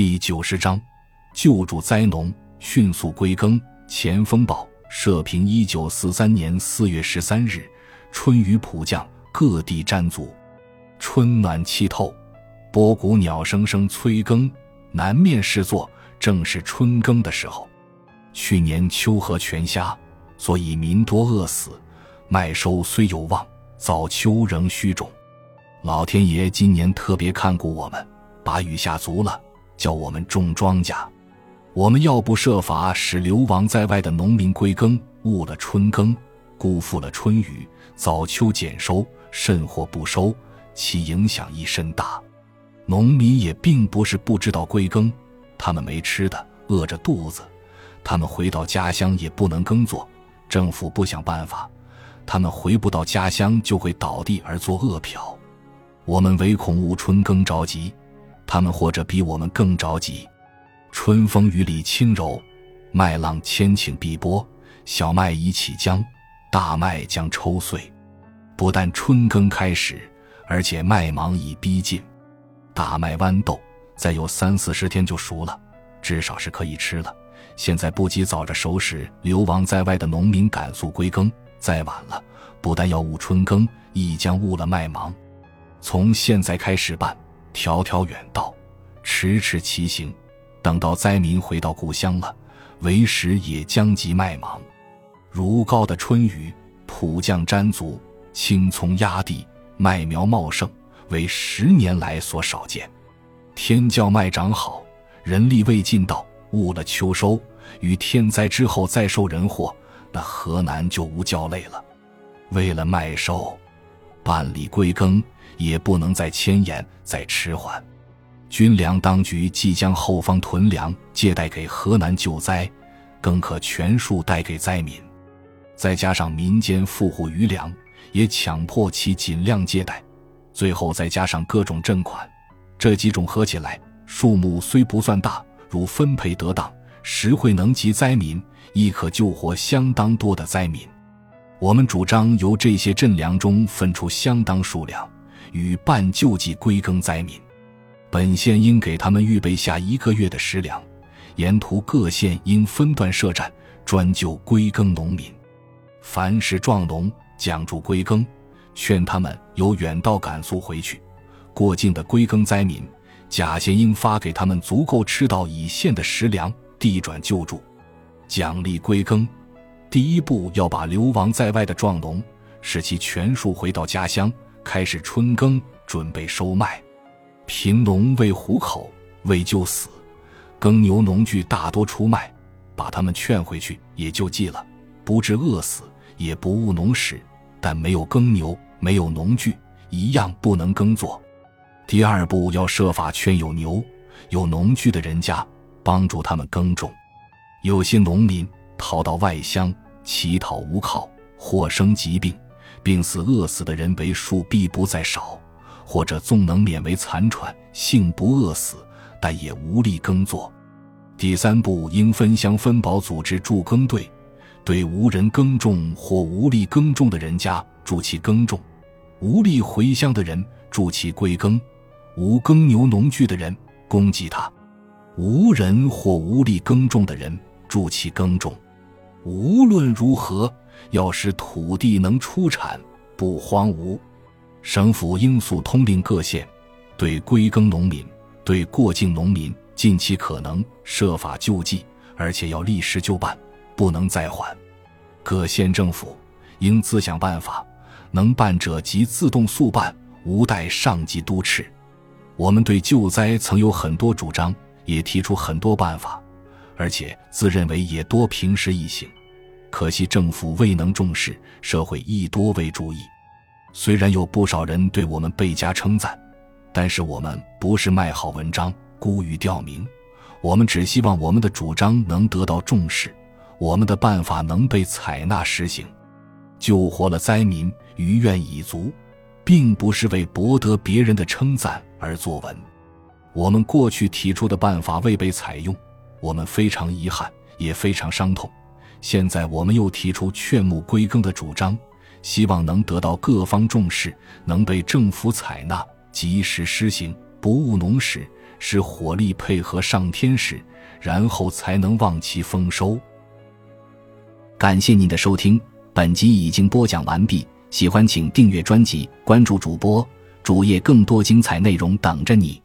第九十章，救助灾农，迅速归耕。前锋报社评：一九四三年四月十三日，春雨普降，各地沾足，春暖气透，波谷鸟声声催耕，南面视作正是春耕的时候。去年秋禾全虾，所以民多饿死，麦收虽有望，早秋仍需种。老天爷今年特别看顾我们，把雨下足了。叫我们种庄稼，我们要不设法使流亡在外的农民归耕，误了春耕，辜负了春雨，早秋减收，甚或不收，其影响亦甚大。农民也并不是不知道归耕，他们没吃的，饿着肚子，他们回到家乡也不能耕作，政府不想办法，他们回不到家乡就会倒地而作饿殍。我们唯恐误春耕着急。他们或者比我们更着急。春风雨里轻柔，麦浪千顷碧波，小麦已起浆，大麦将抽穗。不但春耕开始，而且麦芒已逼近。大麦豌豆再有三四十天就熟了，至少是可以吃了。现在不及早着熟时，流亡在外的农民赶速归耕，再晚了，不但要误春耕，亦将误了麦芒。从现在开始办。迢迢远道，迟迟其行。等到灾民回到故乡了，为时也将及麦芒。如高的春雨，普降沾足，青葱压地，麦苗茂盛，为十年来所少见。天教麦长好，人力未尽到，误了秋收，于天灾之后再受人祸，那河南就无较累了。为了麦收，办理归耕。也不能再迁延、再迟缓。军粮当局即将后方屯粮借贷给河南救灾，更可全数贷给灾民。再加上民间富户余粮，也强迫其尽量借贷。最后再加上各种赈款，这几种合起来，数目虽不算大，如分配得当，实惠能及灾民，亦可救活相当多的灾民。我们主张由这些赈粮中分出相当数量。与办救济归耕灾民，本县应给他们预备下一个月的食粮，沿途各县应分段设站，专救归耕农民。凡是壮农讲助归耕，劝他们由远道赶速回去。过境的归耕灾民，甲县应发给他们足够吃到乙县的食粮，递转救助，奖励归耕。第一步要把流亡在外的壮农，使其全数回到家乡。开始春耕，准备收麦。贫农为糊口，为救死，耕牛农具大多出卖，把他们劝回去也就记了，不致饿死，也不误农时。但没有耕牛，没有农具，一样不能耕作。第二步要设法劝有牛、有农具的人家，帮助他们耕种。有些农民逃到外乡乞讨无靠，或生疾病。病死、饿死的人为数必不在少，或者纵能免为残喘，幸不饿死，但也无力耕作。第三步应分乡分保组织助耕队，对无人耕种或无力耕种的人家助其耕种，无力回乡的人助其归耕，无耕牛农具的人供给他，无人或无力耕种的人助其耕种。无论如何。要使土地能出产，不荒芜，省府应速通令各县，对归耕农民、对过境农民，尽其可能设法救济，而且要立时就办，不能再缓。各县政府应自想办法，能办者即自动速办，无待上级督斥。我们对救灾曾有很多主张，也提出很多办法，而且自认为也多平时一行。可惜政府未能重视，社会亦多未注意。虽然有不少人对我们倍加称赞，但是我们不是卖好文章、孤于吊名。我们只希望我们的主张能得到重视，我们的办法能被采纳实行，救活了灾民，余愿已足，并不是为博得别人的称赞而作文。我们过去提出的办法未被采用，我们非常遗憾，也非常伤痛。现在我们又提出劝募归耕的主张，希望能得到各方重视，能被政府采纳，及时施行，不误农时，使火力配合上天时，然后才能望其丰收。感谢您的收听，本集已经播讲完毕。喜欢请订阅专辑，关注主播主页，更多精彩内容等着你。